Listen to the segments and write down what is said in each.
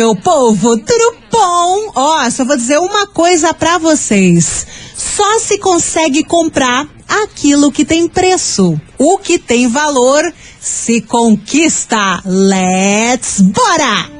meu povo, tudo bom? Ó, só vou dizer uma coisa pra vocês. Só se consegue comprar aquilo que tem preço. O que tem valor se conquista. Let's bora!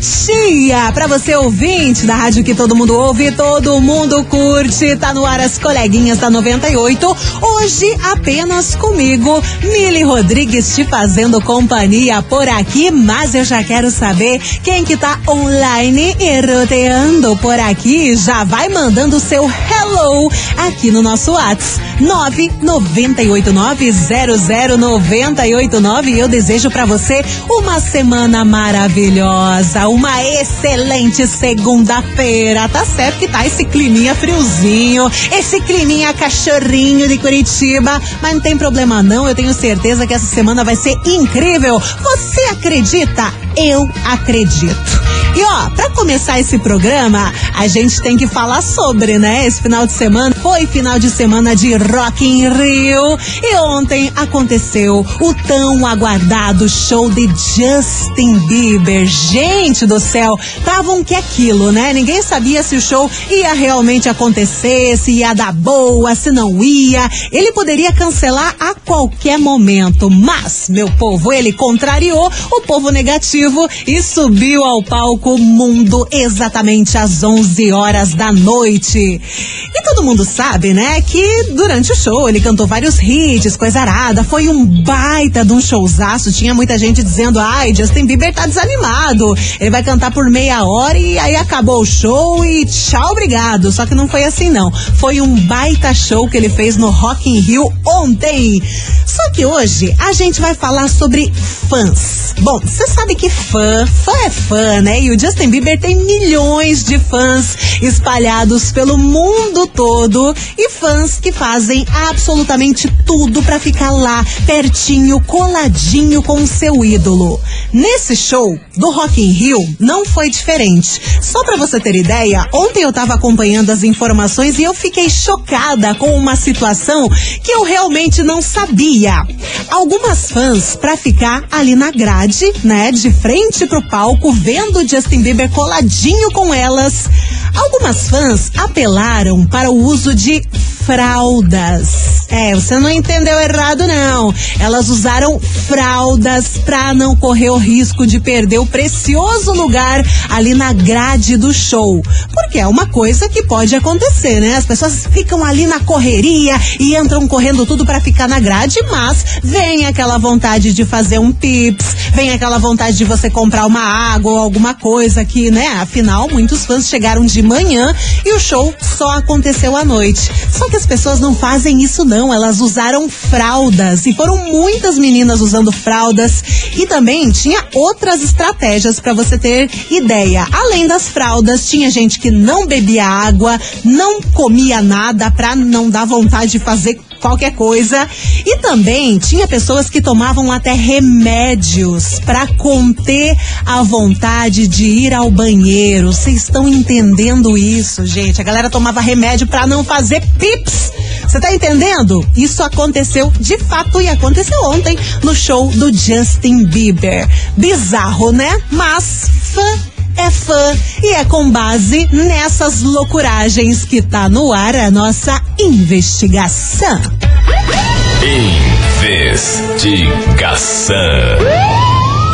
dia pra você ouvinte da rádio que todo mundo ouve, todo mundo curte. Tá no ar as coleguinhas da 98. Hoje apenas comigo, Mili Rodrigues te fazendo companhia por aqui, mas eu já quero saber quem que tá online e roteando por aqui. Já vai mandando seu hello aqui no nosso WhatsApp 998900989. Eu desejo para você uma semana maravilhosa, uma excelente segunda-feira. Tá certo que tá esse climinha friozinho, esse climinha cachorrinho de Curitiba, mas não tem problema não. Eu tenho certeza que essa semana vai ser incrível. Você acredita? Eu acredito. E ó, para começar esse programa, a gente tem que falar sobre, né? Esse final de semana foi final de semana de Rock in Rio e ontem aconteceu o tão aguardado show de Justin Bieber. Gente do céu, estavam que aquilo, né? Ninguém sabia se o show ia realmente acontecer, se ia dar boa, se não ia. Ele poderia cancelar a qualquer momento, mas, meu povo, ele contrariou o povo negativo e subiu ao palco Mundo exatamente às 11 horas da noite. E todo mundo sabe, né, que durante o show ele cantou vários hits, coisa arada, foi um baita de um showzaço. Tinha muita gente dizendo: ai, Justin Bieber tá desanimado, ele vai cantar por meia hora e aí acabou o show e tchau, obrigado. Só que não foi assim, não. Foi um baita show que ele fez no Rock in Rio ontem. Só que hoje a gente vai falar sobre fãs. Bom, você sabe que fã, fã é fã, né? E o Justin Bieber tem milhões de fãs espalhados pelo mundo todo e fãs que fazem absolutamente tudo para ficar lá, pertinho, coladinho com o seu ídolo. Nesse show do Rock in Rio não foi diferente. Só para você ter ideia, ontem eu tava acompanhando as informações e eu fiquei chocada com uma situação que eu realmente não sabia. Algumas fãs para ficar ali na grade, né, de frente pro palco, vendo Justin Bieber coladinho com elas. Algumas fãs apelaram para o uso de fraldas. É, você não entendeu errado, não. Elas usaram fraldas para não correr o risco de perder o precioso lugar ali na grade do show. Porque é uma coisa que pode acontecer, né? As pessoas ficam ali na correria e entram correndo tudo para ficar na grade, mas vem aquela vontade de fazer um pips, vem aquela vontade de você comprar uma água ou alguma coisa que, né? Afinal, muitos fãs chegaram de manhã e o show só aconteceu à noite. Só que as pessoas não fazem isso não, elas usaram fraldas. E foram muitas meninas usando fraldas. E também tinha outras estratégias para você ter ideia. Além das fraldas, tinha gente que não bebia água, não comia nada para não dar vontade de fazer qualquer coisa. E também tinha pessoas que tomavam até remédios para conter a vontade de ir ao banheiro. Vocês estão entendendo isso, gente? A galera tomava remédio para não fazer pips. Você tá entendendo? Isso aconteceu de fato e aconteceu ontem no show do Justin Bieber. Bizarro, né? Mas fã é fã e é com base nessas loucuragens que tá no ar a nossa investigação. Investigação.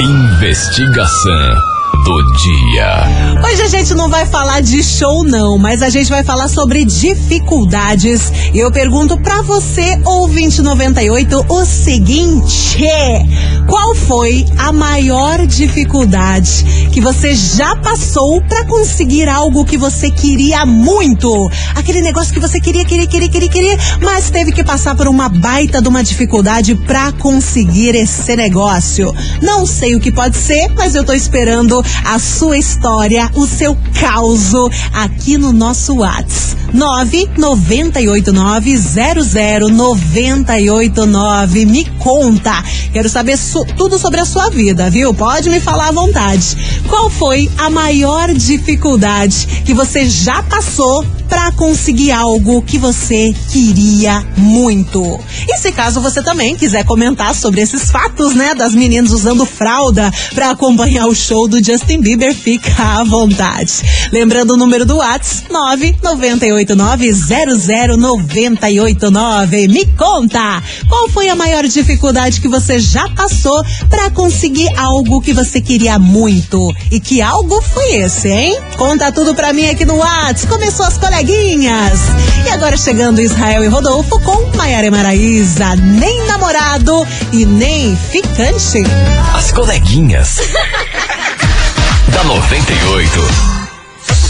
Investigação do dia. Hoje a gente não vai falar de show não, mas a gente vai falar sobre dificuldades. E eu pergunto pra você, ouvinte 98, o seguinte: qual foi a maior dificuldade que você já passou pra conseguir algo que você queria muito? Aquele negócio que você queria, queria, queria, queria, queria, mas teve que passar por uma baita de uma dificuldade pra conseguir esse negócio. Não sei o que pode ser, mas eu tô esperando a sua história, o seu caos aqui no nosso WhatsApp. 998900989. Me conta. Quero saber so, tudo sobre a sua vida, viu? Pode me falar à vontade. Qual foi a maior dificuldade que você já passou para conseguir algo que você queria muito? E se caso você também quiser comentar sobre esses fatos, né, das meninas usando fralda para acompanhar o show do Justin Bieber, fica à vontade. Lembrando o número do WhatsApp, 998900989. Me conta, qual foi a maior dificuldade que você já passou para conseguir algo que você queria muito? E que algo foi esse, hein? Conta tudo pra mim aqui no WhatsApp. Começou as coleguinhas. E agora chegando Israel e Rodolfo com Maiara Maraísa. Nem namorado e nem ficante. As coleguinhas. da 98.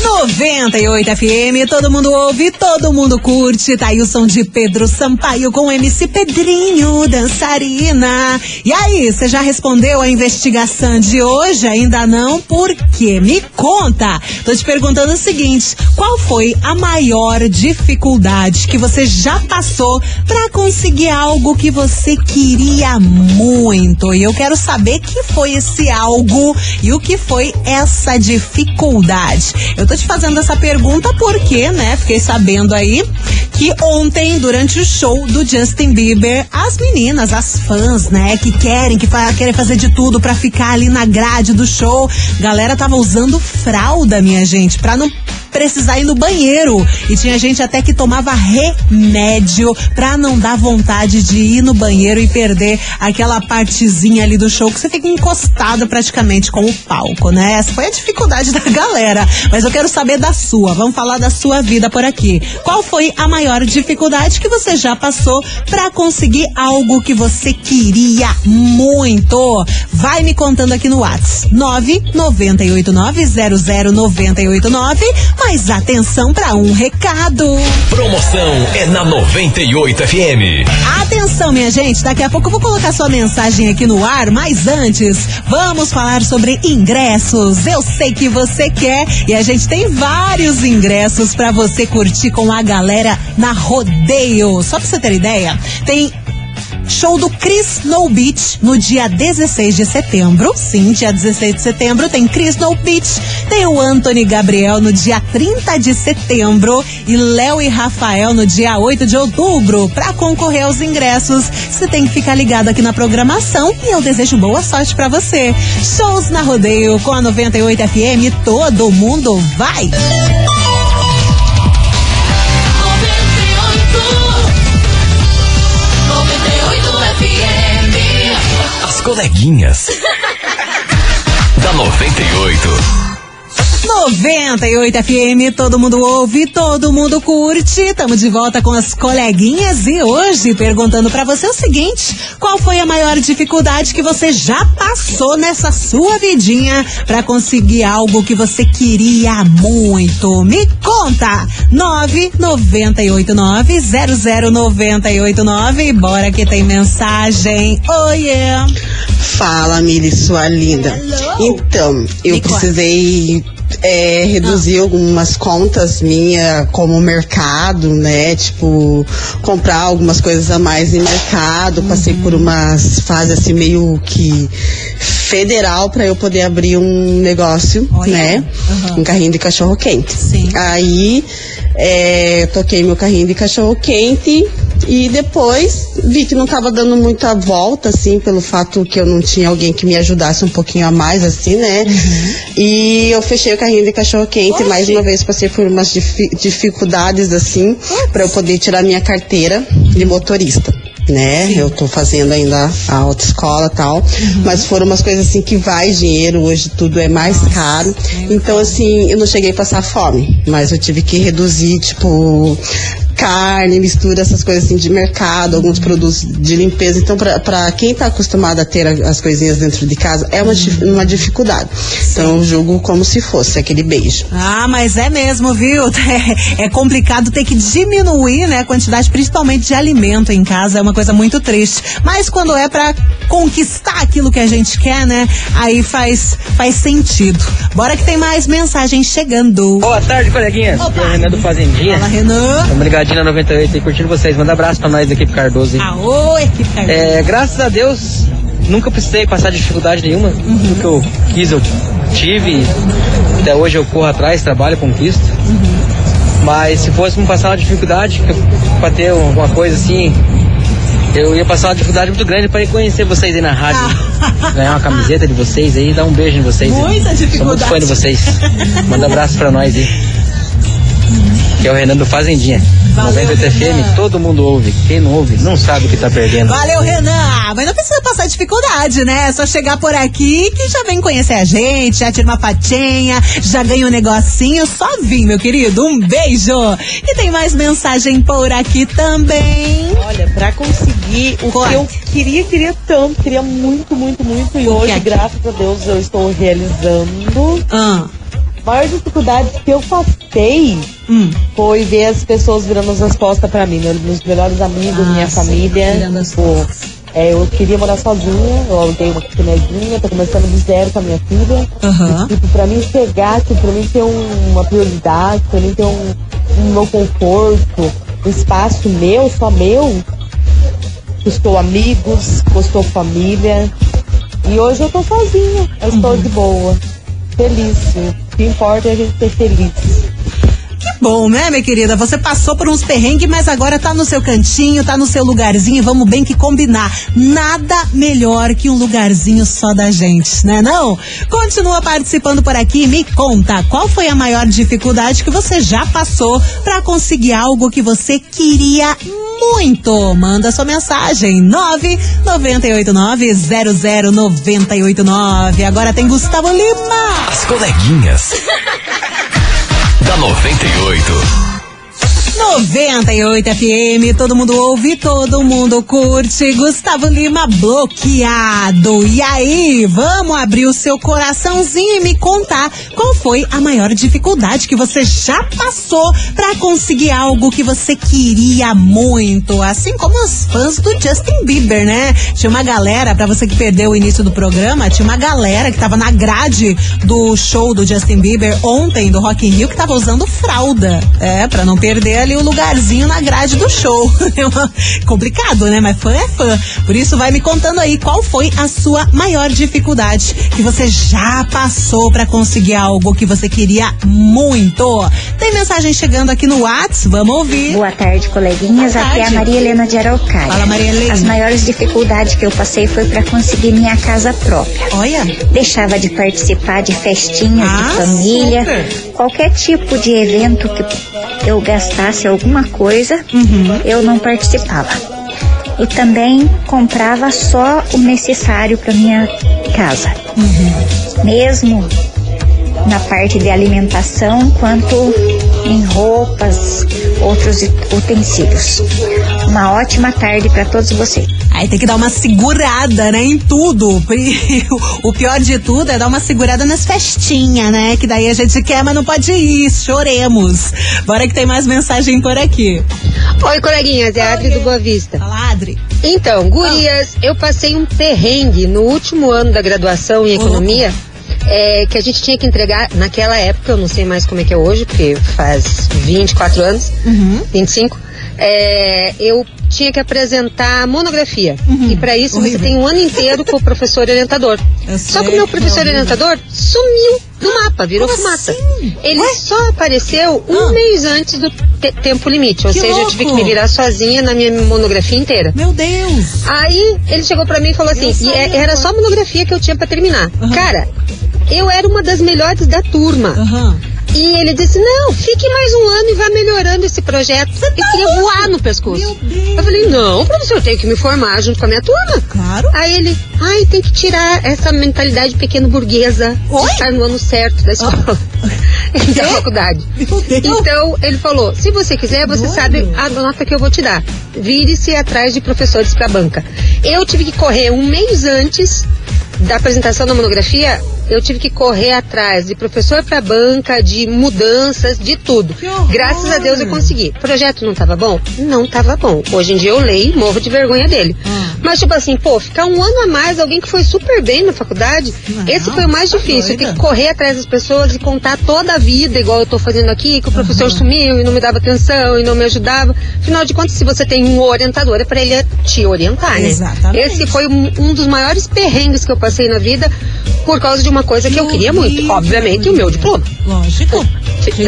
98 FM, todo mundo ouve, todo mundo curte. Tá aí o som de Pedro Sampaio com MC Pedrinho, dançarina. E aí, você já respondeu a investigação de hoje? Ainda não? Por quê? Me conta. Tô te perguntando o seguinte: qual foi a maior dificuldade que você já passou para conseguir algo que você queria muito? E eu quero saber que foi esse algo e o que foi essa dificuldade. Eu tô te fazendo essa pergunta porque, né, fiquei sabendo aí que ontem, durante o show do Justin Bieber, as meninas, as fãs, né, que querem, que fa querem fazer de tudo para ficar ali na grade do show, galera tava usando fralda, minha gente, pra não precisar ir no banheiro. E tinha gente até que tomava remédio pra não dar vontade de ir no banheiro e perder aquela partezinha ali do show que você fica encostado praticamente com o palco, né? Essa foi a dificuldade da galera. Mas eu quero saber da sua. Vamos falar da sua vida por aqui. Qual foi a maior dificuldade que você já passou para conseguir algo que você queria muito? Vai me contando aqui no WhatsApp. 998900989. Mas atenção para um recado. Promoção é na 98 FM. Atenção, minha gente, daqui a pouco eu vou colocar sua mensagem aqui no ar, mas antes, vamos falar sobre ingressos. Eu sei que você quer e a gente tem vários ingressos para você curtir com a galera na Rodeio. Só pra você ter ideia, tem Show do Chris No Beach no dia 16 de setembro. Sim, dia 16 de setembro tem Chris No Beach. Tem o Anthony Gabriel no dia 30 de setembro. E Léo e Rafael no dia 8 de outubro. Para concorrer aos ingressos, você tem que ficar ligado aqui na programação. E eu desejo boa sorte para você. Shows na Rodeio com a 98 FM. Todo mundo vai! Coleguinhas. da 98. 98 FM, todo mundo ouve, todo mundo curte. Estamos de volta com as coleguinhas e hoje perguntando para você o seguinte: qual foi a maior dificuldade que você já passou nessa sua vidinha para conseguir algo que você queria muito? Me conta! 998900989. Bora que tem mensagem. Oiê! Oh, Fala, Miri, sua linda. Hello. Então, eu precisei é, reduzir algumas contas minhas como mercado, né? Tipo, comprar algumas coisas a mais em mercado. Passei por Uhum. umas fases assim meio que federal para eu poder abrir um negócio, Olha. né? Uhum. Um carrinho de cachorro quente. Sim. Aí é, toquei meu carrinho de cachorro quente e depois vi que não tava dando muita volta, assim, pelo fato que eu não tinha alguém que me ajudasse um pouquinho a mais, assim, né? E eu fechei o carrinho de cachorro quente Oxi. mais uma vez passei por umas difi- dificuldades, assim, para eu poder tirar minha carteira de motorista. né? Eu tô fazendo ainda a autoescola e tal, Uhum. mas foram umas coisas assim que vai dinheiro, hoje tudo é mais caro. Então, assim, eu não cheguei a passar fome, mas eu tive que reduzir, tipo, carne, mistura, essas coisas assim de mercado, alguns produtos de limpeza. Então, pra, pra quem tá acostumado a ter as coisinhas dentro de casa, é uma, uma dificuldade. Então, eu julgo como se fosse aquele beijo. Ah, mas é mesmo, viu? É, é complicado ter que diminuir, né, a quantidade, principalmente de alimento em casa. É uma coisa muito triste. Mas quando é pra conquistar aquilo que a gente quer, né, aí faz, faz sentido. Bora que tem mais mensagem chegando. Boa tarde, coleguinhas. Opa. Aqui é o Renan do Fazendinha. Fala, Renan. Estamos ligadinho na 98 aí, curtindo vocês. Manda abraço pra nós da equipe Cardoso aí. Aô, equipe Cardoso. É, graças a Deus, nunca precisei passar dificuldade nenhuma. Uhum. Tudo que eu quis, eu tive. Até hoje eu corro atrás, trabalho, conquisto. Uhum. Mas se fosse me passar uma dificuldade, pra ter alguma coisa assim, eu ia passar uma dificuldade muito grande pra ir conhecer vocês aí na rádio. Ganhar uma camiseta de vocês aí, dar um beijo em vocês. aí. Ah. Muita Sou muito dificuldade. fã de vocês. Manda abraço pra nós aí. Que é o Renan do Fazendinha. Valeu, 98 Renan. FM, todo mundo ouve. Quem não ouve, não sabe o que tá perdendo. Valeu, Renan! Mas não precisa passar dificuldade, né? É só chegar por aqui que já vem conhecer a gente, já tira uma fatinha, já ganha um negocinho. Só vim, meu querido. Um beijo! E tem mais mensagem por aqui também. Olha, pra conseguir o Conte. que eu queria, queria tanto, queria muito, muito, muito. E O hoje, é graças a Deus, eu estou realizando. Ah, maior dificuldade que eu passei hum. foi ver as pessoas virando as costas pra mim, meus, melhores amigos, Ah, minha sim, família. Tipo, é, eu queria morar sozinha, eu aluguei uma kitnetzinha, tô começando do zero com a minha filha. Aham. Tipo, pra mim chegar, tipo, pra mim ter um- uma prioridade, pra mim ter um, um meu conforto, um espaço meu, só meu, custou amigos, custou família. E hoje eu tô sozinha, eu estou de boa, feliz. O que importa é a gente ser feliz. Bom, né, minha querida? Você passou por uns perrengues, mas agora tá no seu cantinho, tá no seu lugarzinho. e Vamos bem que combinar. Nada melhor que um lugarzinho só da gente, né? Não? Continua participando por aqui e me conta qual foi a maior dificuldade que você já passou pra conseguir algo que você queria muito. Manda sua mensagem 998900989. Agora tem Gustavo Lima. As coleguinhas. da 98. 98 FM, todo mundo ouve, todo mundo curte. Gustavo Lima bloqueado. E aí, vamos abrir o seu coraçãozinho e me contar qual foi a maior dificuldade que você já passou pra conseguir algo que você queria muito. Assim como os fãs do Justin Bieber, né? Tinha uma galera, pra você que perdeu o início do programa, tinha uma galera que tava na grade do show do Justin Bieber ontem, do Rock in Rio, que tava usando fralda. É, pra não perder ali o lugarzinho na grade do show. É complicado, né? Mas fã é fã. Por isso, vai me contando aí qual foi a sua maior dificuldade que você já passou pra conseguir algo que você queria muito. Tem mensagem chegando aqui no Whats, vamos ouvir. Boa tarde, coleguinhas. Boa Aqui é a tarde. Maria Helena de Araucária. Fala, Maria Helena. As maiores dificuldades que eu passei foi para conseguir minha casa própria. Olha, Deixava de participar de festinhas Ah, de família, super. qualquer tipo de evento que eu gastasse alguma coisa, Uhum. eu não participava. E também comprava só o necessário para minha casa. Uhum. Mesmo na parte de alimentação quanto em roupas, outros utensílios. Uma ótima tarde para todos vocês. Aí tem que dar uma segurada, né, em tudo. O pior de tudo é dar uma segurada nas festinhas, né? Que daí a gente quer, mas não pode ir. Choremos. Bora que tem mais mensagem por aqui. Oi, coleguinhas, é a Adri do Boa Vista. Fala, Adri. Então, gurias, eu passei um perrengue no último ano da graduação em economia, é, que a gente tinha que entregar naquela época, eu não sei mais como é que é hoje, porque faz 24 anos, Uhum. 25, é, eu tinha que apresentar monografia. E para isso Uhum. Horrível. você tem um ano inteiro com o professor orientador. Eu Só que sei, o meu professor orientador sumiu do mapa, virou Como fumaça. assim? Ele Ué? só apareceu um Ah. mês antes do te- tempo limite. Ou Que seja, eu tive que louco. me virar sozinha na minha monografia inteira. Meu Deus. Aí ele chegou pra mim e falou assim, e é- era só a monografia que eu tinha pra terminar. Aham. Cara, eu era uma das melhores da turma. Aham. E ele disse: Não, fique mais um ano e vá melhorando esse projeto. tá e queria voar no pescoço. Eu falei: Não, professor, eu tenho que me formar junto com a minha turma. Claro. Aí ele: Ai, tem que tirar essa mentalidade pequeno burguesa Oi? de estar no ano certo da escola. da faculdade. Então, ele falou: se você quiser, você Doido. sabe a nota que eu vou te dar. Vire-se atrás de professores para banca. Eu tive que correr um mês antes da apresentação da monografia. Eu tive que correr atrás de professor para banca, de mudanças, de tudo. Graças a Deus eu consegui. O projeto não estava bom? Não estava bom. Hoje em dia eu leio e morro de vergonha dele. Ah. Mas, tipo assim, pô, ficar um ano a mais, alguém que foi super bem na faculdade, Não, esse foi o mais tá difícil. Ter que correr atrás das pessoas e contar toda a vida, igual eu tô fazendo aqui, que o professor Uhum. sumiu e não me dava atenção e não me ajudava. Afinal de contas, se você tem um orientador, é pra ele te orientar, né? Exatamente. Esse foi um, um dos maiores perrengues que eu passei na vida por causa de uma coisa que eu queria muito. Obviamente, o meu diploma. Lógico.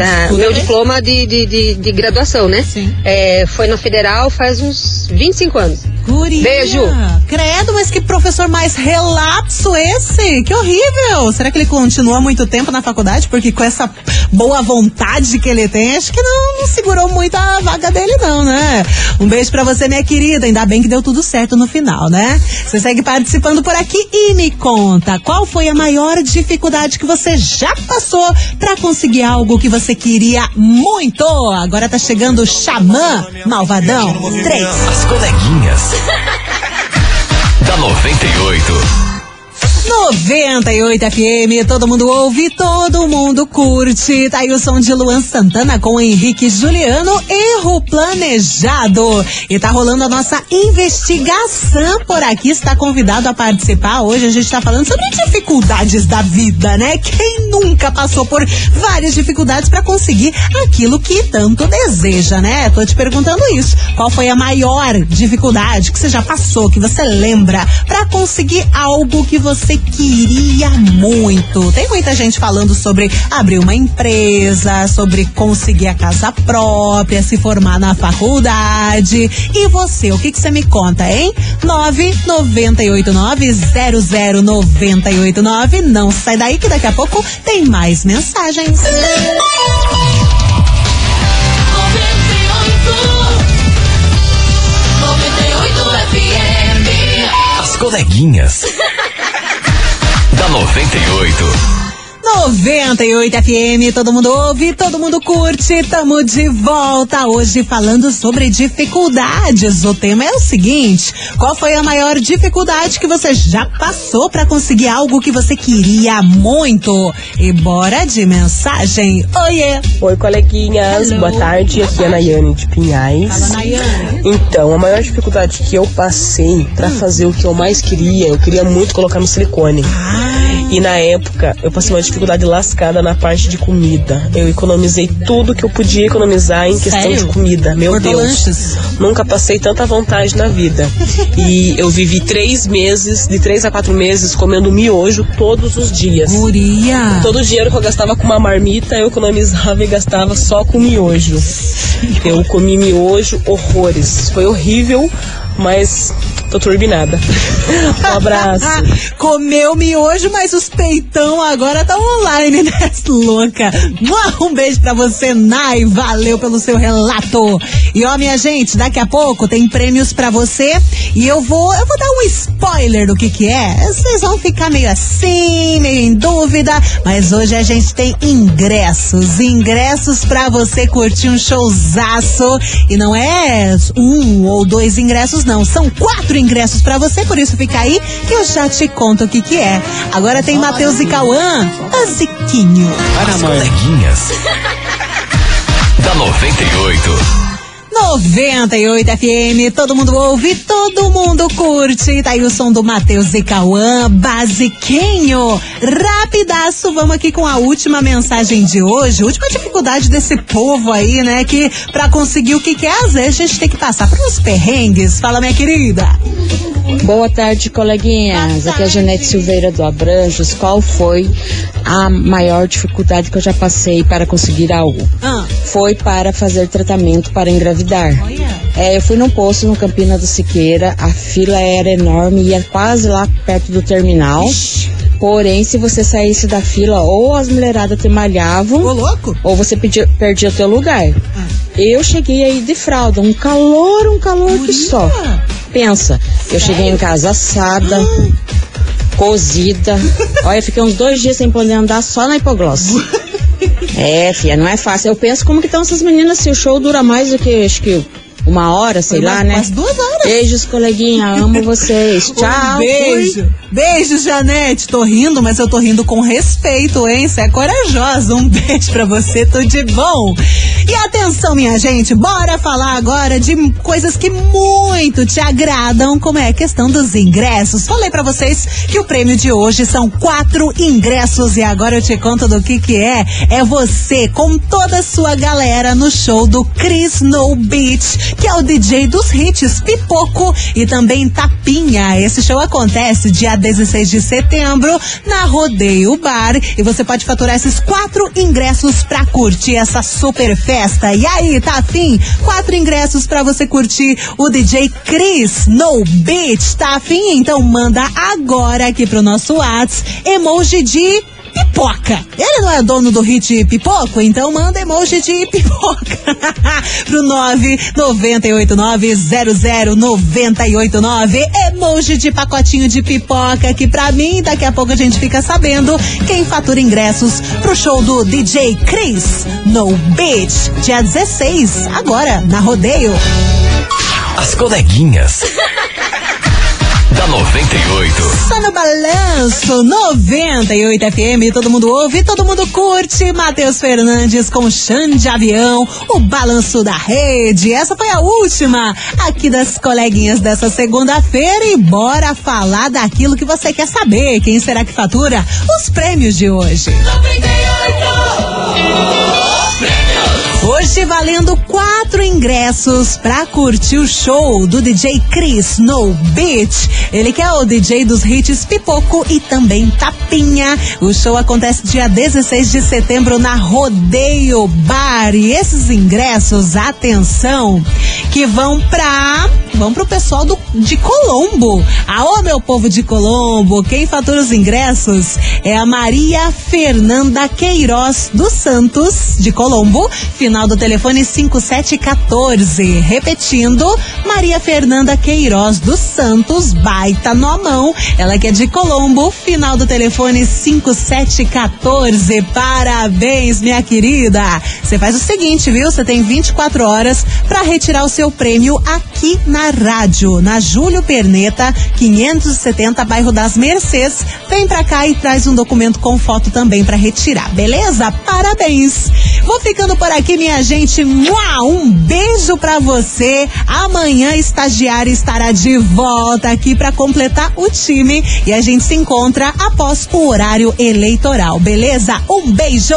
Ah, meu diploma de, de, de, de graduação, né? Sim. É, foi na Federal faz uns 25 anos. Guria. Beijo. Credo, mas que professor mais relapso esse? Que horrível. Será que ele continua muito tempo na faculdade? Porque com essa boa vontade que ele tem, acho que não, não segurou muito a vaga dele, não, né? Um beijo pra você, minha querida. Ainda bem que deu tudo certo no final, né? Você segue participando por aqui e me conta qual foi a maior dificuldade que você já passou pra conseguir algo que você queria muito. Agora tá chegando o Xamã Malvadão 3. As coleguinhas. da 98. 98 FM, todo mundo ouve, todo mundo curte. Tá aí o som de Luan Santana com Henrique Juliano, erro planejado. E tá rolando a nossa investigação por aqui. Está convidado a participar. Hoje a gente tá falando sobre dificuldades da vida, né? Quem nunca passou por várias dificuldades para conseguir aquilo que tanto deseja, né? Tô te perguntando isso. Qual foi a maior dificuldade que você já passou, que você lembra, para conseguir algo que você queria muito? Tem muita gente falando sobre abrir uma empresa, sobre conseguir a casa própria, se formar na faculdade. E você, o que que você me conta, hein? 998900989. Não sai daí que daqui a pouco tem mais mensagens. As coleguinhas. Da 98. 98 FM, todo mundo ouve, todo mundo curte, tamo de volta hoje falando sobre dificuldades. O tema é o seguinte: qual foi a maior dificuldade que você já passou pra conseguir algo que você queria muito? E bora de mensagem. Oiê! Oi, coleguinhas. Hello. Boa tarde. Aqui é a Nayane de Pinhais. Fala, Nayane. Então, a maior dificuldade que eu passei pra fazer o que eu mais queria, eu queria muito colocar no silicone. E na época, eu passei uma dificuldade lascada na parte de comida. Eu economizei tudo que eu podia economizar em questão Sério? de comida. Meu Hortolanches? Deus. Nunca passei tanta vontade na vida. E eu vivi três meses, de três a quatro meses, comendo miojo todos os dias. Guria! Todo o dinheiro que eu gastava com uma marmita, eu economizava e gastava só com miojo. Eu comi miojo horrores. Foi horrível, mas tô turbinada. Um abraço. Comeu miojo, mas os peitão agora tá online, né, louca? Um beijo pra você, Nai. Valeu pelo seu relato. E ó, minha gente, daqui a pouco tem prêmios pra você e eu vou, eu vou dar um spoiler do que que é. Vocês vão ficar meio assim, meio em dúvida, mas hoje a gente tem ingressos, ingressos pra você curtir um showzaço e não é um ou dois ingressos não, são quatro ingressos pra você, por isso fica aí que eu já te conto o que que é. Agora tem Matheus e Cauã, basiquinho. As coleguinhas. da 98. 98 FM, todo mundo ouve, todo mundo curte. Tá aí o som do Matheus e Cauã, basiquinho. Rapidaço, vamos aqui com a última mensagem de hoje. Última dificuldade desse povo aí, né? Que pra conseguir o que quer, às vezes a gente tem que passar por uns perrengues. Fala, minha querida. Boa tarde, coleguinhas. Aqui é a Janete Silveira do Abranjos. Qual foi a maior dificuldade que eu já passei para conseguir algo? Ah, Foi para fazer tratamento para engravidar. É, eu fui num posto no Campina do Siqueira, a fila era enorme, ia quase lá perto do terminal. Porém, se você saísse da fila, ou as mulheradas te malhavam, ou você pedia, perdia teu lugar. Eu cheguei aí de fralda, um calor, um calor que só. Pensa, eu cheguei em casa assada, cozida. Olha, fiquei uns dois dias sem poder andar só na hipogloss. É, filha, não é fácil. Eu penso como que estão essas meninas se o show dura mais do que, acho que uma hora, sei lá, né? umas duas horas. Beijos, coleguinha, amo vocês. Tchau. Um beijo. Beijo, Janete. Tô rindo, mas eu tô rindo com respeito, hein? Você é corajosa. Um beijo pra você, tudo de bom. E atenção, minha gente, bora falar agora de coisas que muito te agradam, como é a questão dos ingressos. Falei pra vocês que o prêmio de hoje são quatro ingressos e agora eu te conto do que que é. É você com toda a sua galera no show do Chris No Beach, que é o DJ dos hits Pipoco e também Tapinha. Esse show acontece dia 16 de setembro na Rodeio Bar e você pode faturar esses quatro ingressos pra curtir essa super festa. E aí, tá afim? Quatro ingressos pra você curtir o DJ Chris No Beach. Tá afim? Então manda agora aqui pro nosso WhatsApp emoji de pipoca. Ele não é dono do hit pipoco, então manda emoji de pipoca pro 998900989 emoji de pacotinho de pipoca que pra mim daqui a pouco a gente fica sabendo quem fatura ingressos pro show do DJ Chris no Beach, dia 16, agora na Rodeio. As coleguinhas. da 98. Só no balanço 98 FM, todo mundo ouve, todo mundo curte. Matheus Fernandes com Xande de Avião, o balanço da rede. Essa foi a última aqui das coleguinhas dessa segunda-feira e bora falar daquilo que você quer saber. Quem será que fatura os prêmios de hoje? Hoje valendo quatro ingressos pra curtir o show do DJ Chris no Beach. Ele que é o DJ dos hits Pipoco e também Tapinha. O show acontece dia 16 de setembro na Rodeio Bar. E esses ingressos, atenção, que vão pra. Vão pro pessoal do, de Colombo. Aô, meu povo de Colombo, quem fatura os ingressos é a Maria Fernanda Queiroz dos Santos, de Colombo. Final do telefone 5714. Repetindo, Maria Fernanda Queiroz dos Santos, baita no mão. Ela que é de Colombo, final do telefone 5714. Parabéns, minha querida. Você faz o seguinte, viu? Você tem 24 horas para retirar o seu prêmio aqui na rádio, na Júlio Perneta, 570, bairro das Mercês. Vem pra cá e traz um documento com foto também para retirar, beleza? Parabéns. Vou ficando por aqui, minha gente. Um beijo pra você. Amanhã, estagiária estará de volta aqui para completar o time e a gente se encontra após o horário eleitoral, beleza? Um beijo!